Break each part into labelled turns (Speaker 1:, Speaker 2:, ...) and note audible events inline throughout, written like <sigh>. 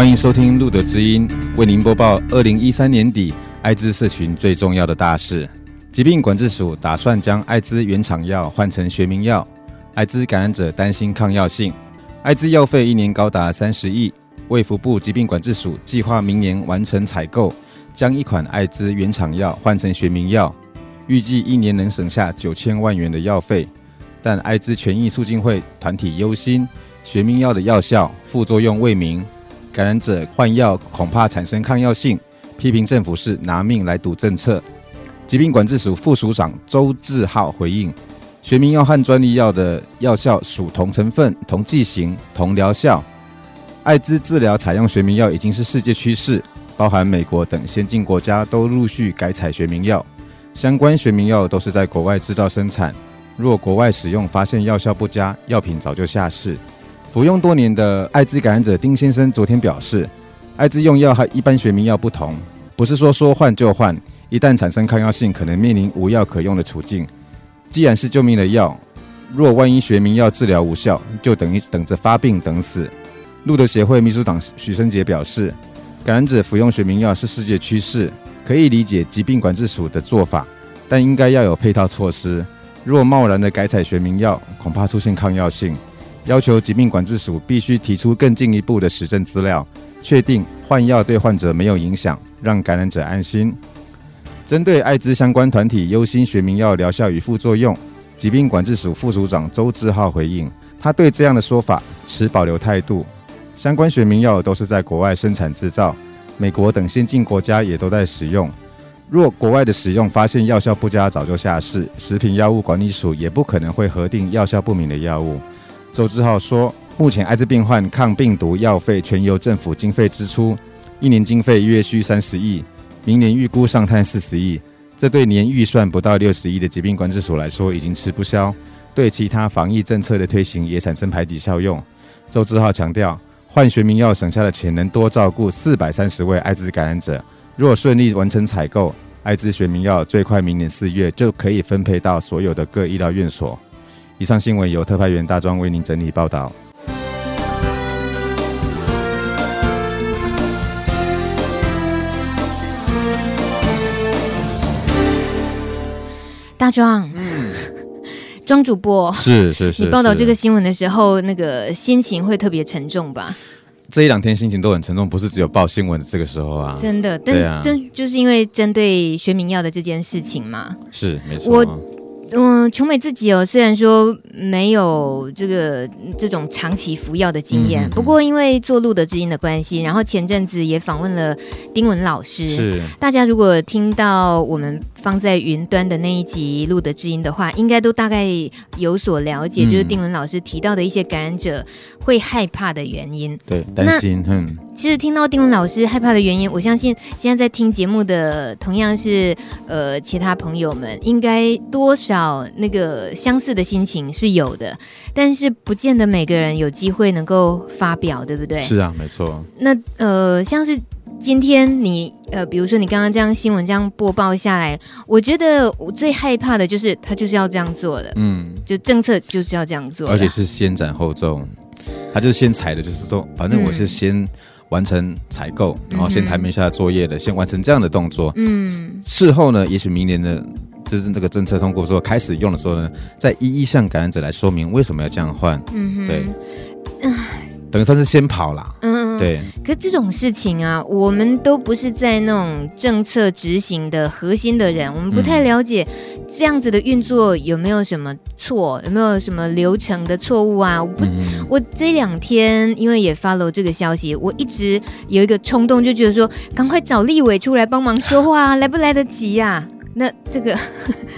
Speaker 1: 欢迎收听路德知音，为您播报二零一三年底艾滋社群最重要的大事。疾病管制署打算将艾滋原厂药换成学名药，艾滋感染者担心抗药性。艾滋药费一年高达三十亿，卫福部疾病管制署计划明年完成采购，将一款艾滋原厂药换成学名药，预计一年能省下九千万元的药费。但艾滋权益促进会团体忧心，学名药的药效、副作用未明，感染者换药恐怕产生抗药性，批评政府是拿命来赌政策。疾病管制署副署长周志浩回应：学名药和专利药的药效属同成分、同剂型、同疗效。艾滋治疗采用学名药已经是世界趋势，包含美国等先进国家都陆续改采学名药，相关学名药都是在国外制造生产。若国外使用发现药效不佳，药品早就下市。服用多年的艾滋感染者丁先生昨天表示，艾滋用药和一般学名药不同，不是说说换就换，一旦产生抗药性，可能面临无药可用的处境。既然是救命的药，若万一学名药治疗无效，就等于等着发病等死。路德协会秘书长许生杰表示，感染者服用学名药是世界趋势，可以理解疾病管制署的做法，但应该要有配套措施。若贸然的改采学名药，恐怕出现抗药性。要求疾病管制署必须提出更进一步的实证资料，确定换药对患者没有影响，让感染者安心。针对艾滋相关团体忧心学名药疗效与副作用，疾病管制署副署长周志浩回应，他对这样的说法持保留态度。相关学名药都是在国外生产制造，美国等先进国家也都在使用。若国外的使用发现药效不佳，早就下市，食品药物管理署也不可能会核定药效不明的药物。周志浩说，目前艾滋病患抗病毒药费全由政府经费支出，一年经费约需三十亿，明年预估上探四十亿，这对年预算不到六十亿的疾病管制所来说已经吃不消，对其他防疫政策的推行也产生排挤效用。周志浩强调，换学名药省下的钱能多照顾四百三十位艾滋感染者。若顺利完成采购，艾滋学名药最快明年四月就可以分配到所有的各医疗院所。以上新闻由特派员大庄为您整理报道。
Speaker 2: 大庄，嗯，庄主播，
Speaker 1: 是是是，
Speaker 2: 你报道这个新闻的时候，那个心情会特别沉重吧？
Speaker 1: 这一两天心情都很沉重，不是只有报新闻的这个时候啊。
Speaker 2: 真的，但就、啊、就是因为针对学民药的这件事情嘛。
Speaker 1: 是，没错。
Speaker 2: 我。嗯，琼美自己哦，虽然说没有这个这种长期服药的经验，嗯、不过因为做路德之音的关系，然后前阵子也访问了丁文老师。是，大家如果听到我们放在云端的那一集录的知音的话，应该都大概有所了解，嗯、就是丁文老师提到的一些感染者会害怕的原因。
Speaker 1: 对，担心。嗯，
Speaker 2: 其实听到丁文老师害怕的原因，我相信现在在听节目的同样是呃其他朋友们，应该多少。那个相似的心情是有的，但是不见得每个人有机会能够发表，对不对？
Speaker 1: 是啊，没错。
Speaker 2: 那呃，像是今天你呃，比如说你刚刚这样新闻这样播报下来，我觉得我最害怕的就是他就是要这样做的，嗯，就政策就是要这样做，
Speaker 1: 而且是先斩后奏，他就是先踩的，就是说，反正我是先完成采购，嗯、然后先台面下作业的，嗯、先完成这样的动作，嗯，事后呢，也许明年的。就是这个政策通过之后开始用的时候呢，再一一向感染者来说明为什么要这样换。嗯哼，对，唉，等于算是先跑了。嗯，对。
Speaker 2: 可这种事情啊，我们都不是在那种政策执行的核心的人，我们不太了解这样子的运作有没有什么错，有没有什么流程的错误啊？我不，嗯、我这两天因为也 follow 这个消息，我一直有一个冲动，就觉得说，赶快找立委出来帮忙说话，来不来得及呀、啊？那这个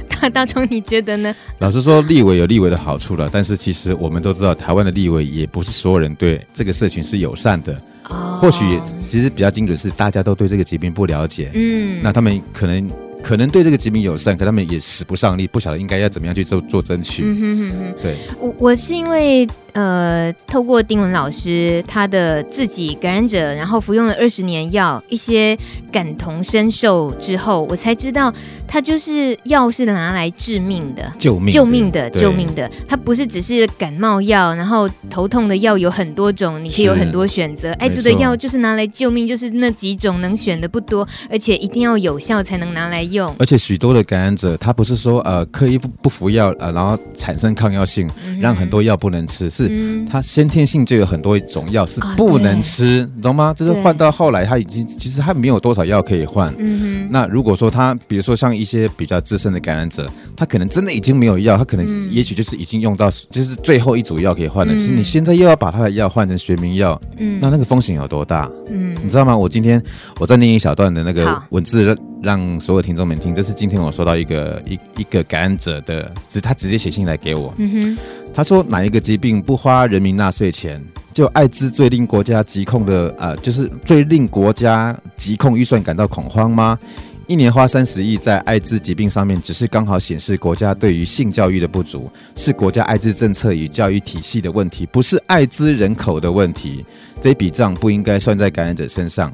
Speaker 2: 大大聪，你觉得呢？
Speaker 1: 老实说，立委有立委的好处了，但是其实我们都知道，台湾的立委也不是所有人对这个社群是友善的。哦，或许其实比较精准是大家都对这个疾病不了解。嗯，那他们可能可能对这个疾病友善，可他们也使不上力，不晓得应该要怎么样去做做争取。嗯哼哼哼，对，
Speaker 2: 我我是因为呃，透过丁文老师他的自己感染者，然后服用了二十年药，一些感同身受之后，我才知道。他就是药是拿来致命的，
Speaker 1: 救命
Speaker 2: 救命的救命的。它不是只是感冒药，然后头痛的药有很多种，你可以有很多选择。艾滋的药就是拿来救命，就是那几种能选的不多，而且一定要有效才能拿来用。
Speaker 1: 而且许多的感染者，他不是说呃刻意不不服药呃，然后产生抗药性，嗯、让很多药不能吃，是他先天性就有很多种药是不能吃，你、哦、懂吗？就是换到后来他已经其实他没有多少药可以换。嗯哼。那如果说他比如说像。一些比较资深的感染者，他可能真的已经没有药，他可能也许就是已经用到，就是最后一组药可以换了。其实你现在又要把他的药换成学名药，嗯，那那个风险有多大？嗯，你知道吗？我今天我在念一小段的那个文字，让所有听众们听。这是今天我收到一个一一个感染者的，直他直接写信来给我。嗯哼，他说哪一个疾病不花人民纳税钱？就艾滋最令国家疾控的呃，就是最令国家疾控预算感到恐慌吗？一年花三十亿在艾滋疾病上面，只是刚好显示国家对于性教育的不足，是国家艾滋政策与教育体系的问题，不是艾滋人口的问题。这笔账不应该算在感染者身上。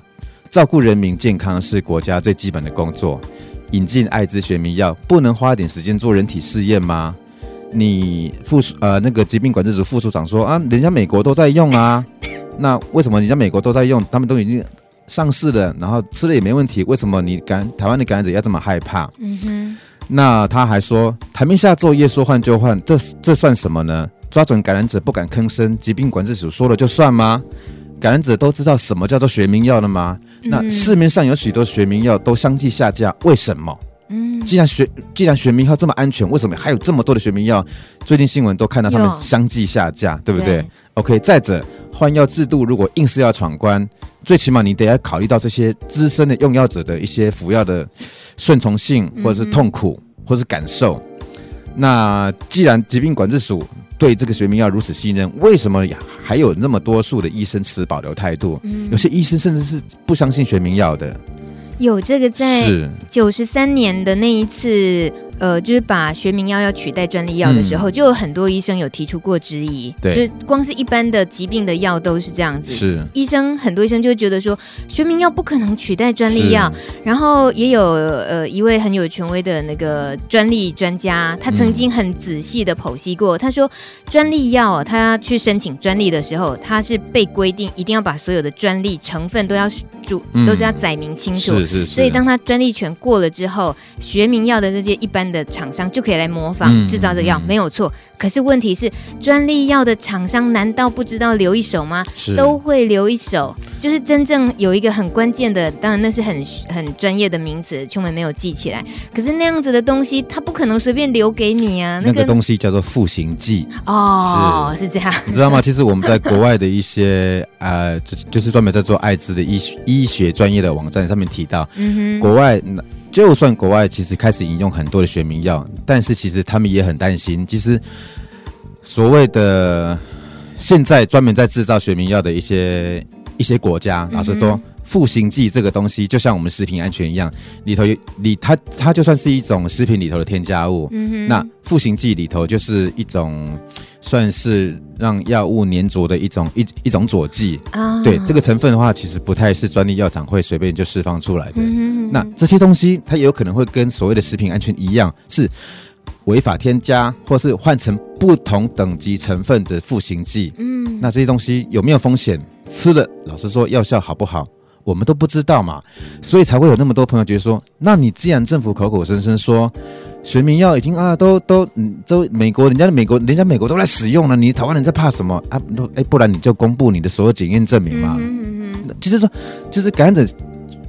Speaker 1: 照顾人民健康是国家最基本的工作。引进艾滋学名药，不能花点时间做人体试验吗？你副呃那个疾病管制署副署长说啊，人家美国都在用啊，那为什么人家美国都在用，他们都已经。上市了，然后吃了也没问题，为什么你感台湾的感染者要这么害怕？嗯哼。那他还说，台面下作业说换就换，这这算什么呢？抓准感染者不敢吭声，疾病管制署说了就算吗？感染者都知道什么叫做学名药了吗？嗯、那市面上有许多学名药都相继下架，为什么？嗯。既然学既然学名药这么安全，为什么还有这么多的学名药？最近新闻都看到他们相继下架，对不对，对？OK。再者，换药制度如果硬是要闯关。最起码你得要考虑到这些资深的用药者的一些服药的顺从性，或者是痛苦，或者是感受。那既然疾病管制署对这个学名药如此信任，为什么还有那么多数的医生持保留态度？有些医生甚至是不相信学名药的。
Speaker 2: 有这个在九十三年的那一次。呃，就是把学名药要取代专利药的时候，嗯，就有很多医生有提出过质疑。对，就是光是一般的疾病的药都是这样子。是，医生很多医生就会觉得说，学名药不可能取代专利药。然后也有呃一位很有权威的那个专利专家，他曾经很仔细的剖析过，嗯，他说专利药他去申请专利的时候，他是被规定一定要把所有的专利成分都要注，嗯，都是要载明清楚。是是是。所以当他专利权过了之后，学名药的那些一般。的厂商就可以来模仿制造这个药，嗯，没有错。可是问题是，专利药的厂商难道不知道留一手吗？是，都会留一手。就是真正有一个很关键的，当然那是很很专业的名词，秋梅没有记起来。可是那样子的东西，他不可能随便留给你啊。
Speaker 1: 那个东西叫做复形剂
Speaker 2: 哦，是，是这样。
Speaker 1: 你知道吗？其实我们在国外的一些 <laughs> 呃，就就是专门在做艾滋的医医学专业的网站上面提到，嗯哼，国外就算国外其实开始引用很多的学名药，但是其实他们也很担心。其实所谓的现在专门在制造学名药的一些一些国家，老实说，赋形剂这个东西就像我们食品安全一样，里头有里它它就算是一种食品里头的添加物。嗯那赋形剂里头就是一种。算是让药物粘着的一种一一种佐剂啊，对这个成分的话，其实不太是专利药厂会随便就释放出来的。嗯、那这些东西，它也有可能会跟所谓的食品安全一样，是违法添加，或是换成不同等级成分的赋形剂。嗯，那这些东西有没有风险？吃了，老实说，药效好不好，我们都不知道嘛。所以才会有那么多朋友觉得说，那你既然政府口口声声说。学名药已经啊，都都嗯，都美国人家的美国，人家美国都来使用了，你台湾人在怕什么啊？都哎，不然你就公布你的所有检验证明嘛。嗯嗯嗯。其实说，就是感染者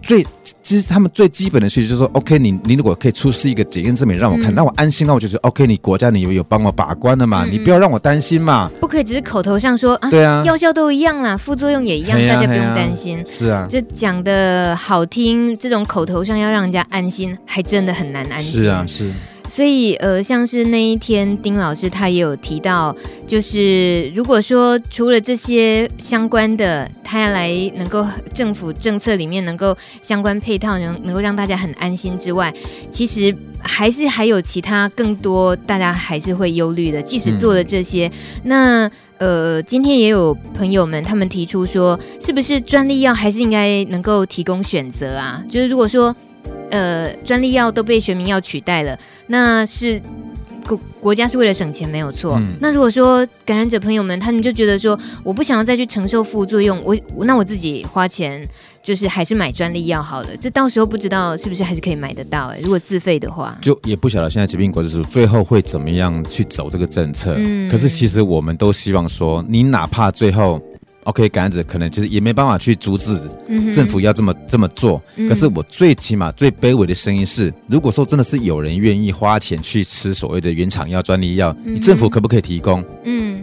Speaker 1: 最，其实他们最基本的需求就是说，OK，你你如果可以出示一个检验证明让我看，那、嗯、我安心，那我就觉得 OK，你国家你有有帮我把关了嘛、嗯？你不要让我担心嘛。不
Speaker 2: 可以只是口头上说啊，对啊，药效都一样啦，副作用也一样，啊、大家不用担心。是啊，这讲的好听，这种口头上要让人家安心，还真的很难安心。是啊，是。所以呃，像是那一天丁老师他也有提到，就是如果说除了这些相关的，他要来能够政府政策里面能够相关配套能能够让大家很安心之外，其实还是还有其他更多大家还是会忧虑的。即使做了这些，嗯、那呃，今天也有朋友们他们提出说，是不是专利药还是应该能够提供选择啊？就是如果说。呃，专利药都被学名药取代了，那是国国家是为了省钱，没有错。嗯、那如果说感染者朋友们，他们就觉得说，我不想要再去承受副作用，我那我自己花钱，就是还是买专利药好了。这到时候不知道是不是还是可以买得到、欸？哎，如果自费的话，
Speaker 1: 就也不晓得现在疾病管制署最后会怎么样去走这个政策。嗯，可是其实我们都希望说，你哪怕最后。OK，感染者可能就是也没办法去阻止政府要这么、嗯、这么做。可是我最起码最卑微的声音是，如果说真的是有人愿意花钱去吃所谓的原厂药、专利药，政府可不可以提供？
Speaker 2: 嗯，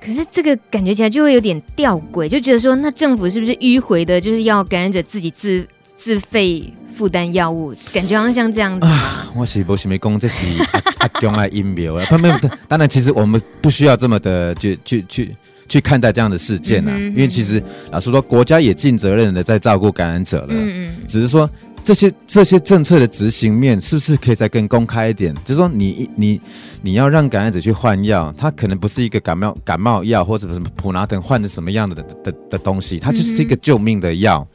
Speaker 2: 可是这个感觉起来就会有点吊诡，就觉得说，那政府是不是迂回的，就是要感染者自己自自费负担药物？感觉好像像这样子啊。
Speaker 1: 我是不是没讲这是阿中来阴谋啊？他们 <laughs> 当然，其实我们不需要这么的去去去。去看待这样的事件啊，因为其实老实说，国家也尽责任的在照顾感染者了。嗯嗯。只是说这些这些政策的执行面是不是可以再更公开一点？就是说你，你你你要让感染者去换药，它可能不是一个感冒感冒药或者什么普拿疼换的什么样的的的，的东西，它就是一个救命的药。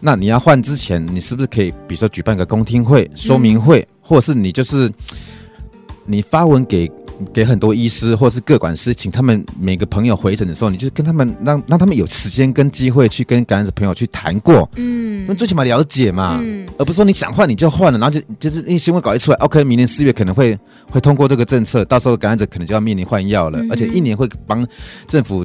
Speaker 1: 那你要换之前，你是不是可以，比如说举办个公听会、说明会，或者是你就是你发文给。给很多医师或是各管师，请他们每个朋友回诊的时候，你就跟他们让让他们有时间跟机会去跟感染者朋友去谈过，嗯，那最起码了解嘛，嗯，而不是说你想换你就换了，然后就就是那新闻稿一出来，OK，明年四月可能会会通过这个政策，到时候感染者可能就要面临换药了，嗯、而且一年会帮政府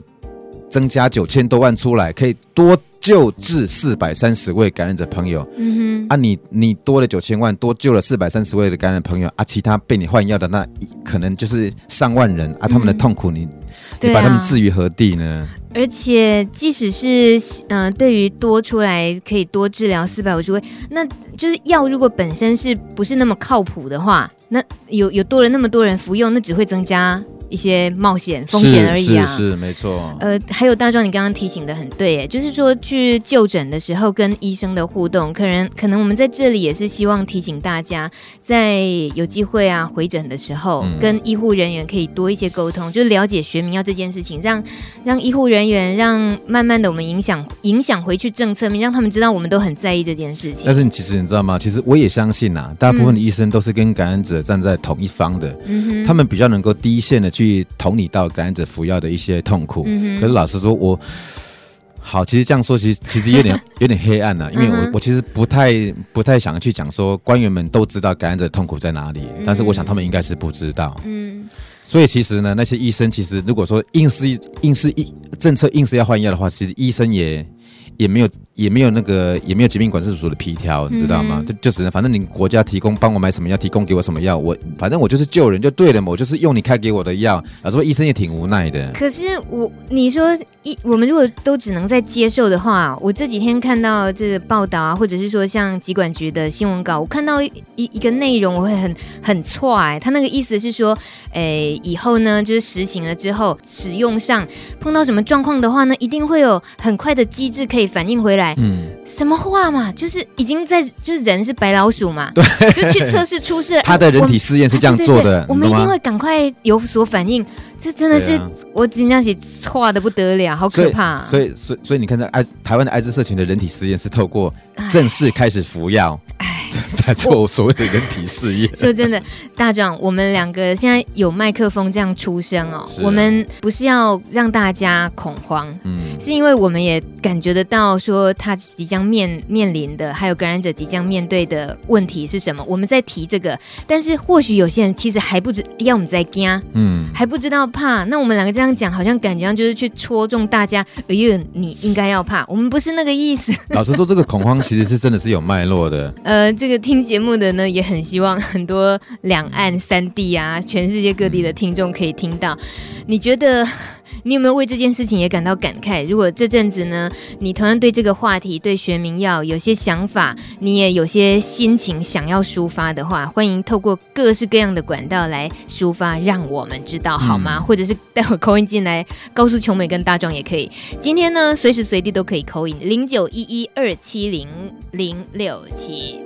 Speaker 1: 增加九千多万出来，可以多。救治四百三十位感染者朋友，嗯哼，啊你，你你多了九千万，多救了四百三十位的感染朋友啊，其他被你换药的那可能就是上万人啊，他们的痛苦你，你、嗯、你把他们置于何地呢？
Speaker 2: 而且，即使是嗯、呃，对于多出来可以多治疗四百五十位，那就是药如果本身是不是那么靠谱的话，那有有多了那么多人服用，那只会增加。一些冒险风险而已啊，
Speaker 1: 是，没错。
Speaker 2: 呃，还有大壮，你刚刚提醒的很对，哎，就是说去就诊的时候跟医生的互动，可能可能我们在这里也是希望提醒大家，在有机会啊回诊的时候，嗯、跟医护人员可以多一些沟通，就是了解学名药这件事情，让让医护人员让慢慢的我们影响影响回去政策面，让他们知道我们都很在意这件事情。
Speaker 1: 但是你其实你知道吗？其实我也相信呐，大部分的医生都是跟感染者站在同一方的，他们比较能够第一线的。去同你到感染者服药的一些痛苦，嗯、可是老实说，我好，其实这样说，其实其实有点 <laughs> 有点黑暗了、啊，因为我我其实不太不太想去讲说官员们都知道感染者的痛苦在哪里，嗯、但是我想他们应该是不知道，嗯，所以其实呢，那些医生其实如果说硬是硬是一政策硬是要换药的话，其实医生也。也没有也没有那个也没有疾病管制署的皮条，你知道吗？嗯、就就只能反正你国家提供帮我买什么药，提供给我什么药，我反正我就是救人就对了嘛，我就是用你开给我的药。老实说医生也挺无奈的。
Speaker 2: 可是我你说一我们如果都只能在接受的话，我这几天看到这个报道啊，或者是说像疾管局的新闻稿，我看到一一个内容，我会很很踹。他那个意思是说，诶，以后呢就是实行了之后，使用上碰到什么状况的话呢，一定会有很快的机制可以。反应回来，嗯，什么话嘛？就是已经在，就是人是白老鼠嘛，对，就去测试出事。
Speaker 1: 他的人体试验是这样做的，
Speaker 2: 我们一定会赶快有所反应。这真的是、啊、我今天起错的不得了，好可怕、啊
Speaker 1: 所。所以，所以，所以你看，在艾台湾的艾滋社群的人体实验是透过正式开始服药。在 <laughs> 做所谓的人体试验。
Speaker 2: 说真的，大壮，我们两个现在有麦克风这样出声哦。啊、我们不是要让大家恐慌，嗯，是因为我们也感觉得到说他即将面面临的，还有感染者即将面对的问题是什么。我们在提这个，但是或许有些人其实还不知要我们在惊，嗯，还不知道怕。那我们两个这样讲，好像感觉上就是去戳中大家。哎呦，你应该要怕，我们不是那个意思。<laughs>
Speaker 1: 老实说，这个恐慌其实是真的是有脉络的。<laughs>
Speaker 2: 呃，这个听节目的呢，也很希望很多两岸三地啊，全世界各地的听众可以听到。你觉得，你有没有为这件事情也感到感慨？如果这阵子呢，你同样对这个话题、对学名药有些想法，你也有些心情想要抒发的话，欢迎透过各式各样的管道来抒发，让我们知道好吗？嗯、或者是待会 call in 进来告诉琼美跟大壮也可以。今天呢，随时随地都可以 call in 零九一一二七零零六七。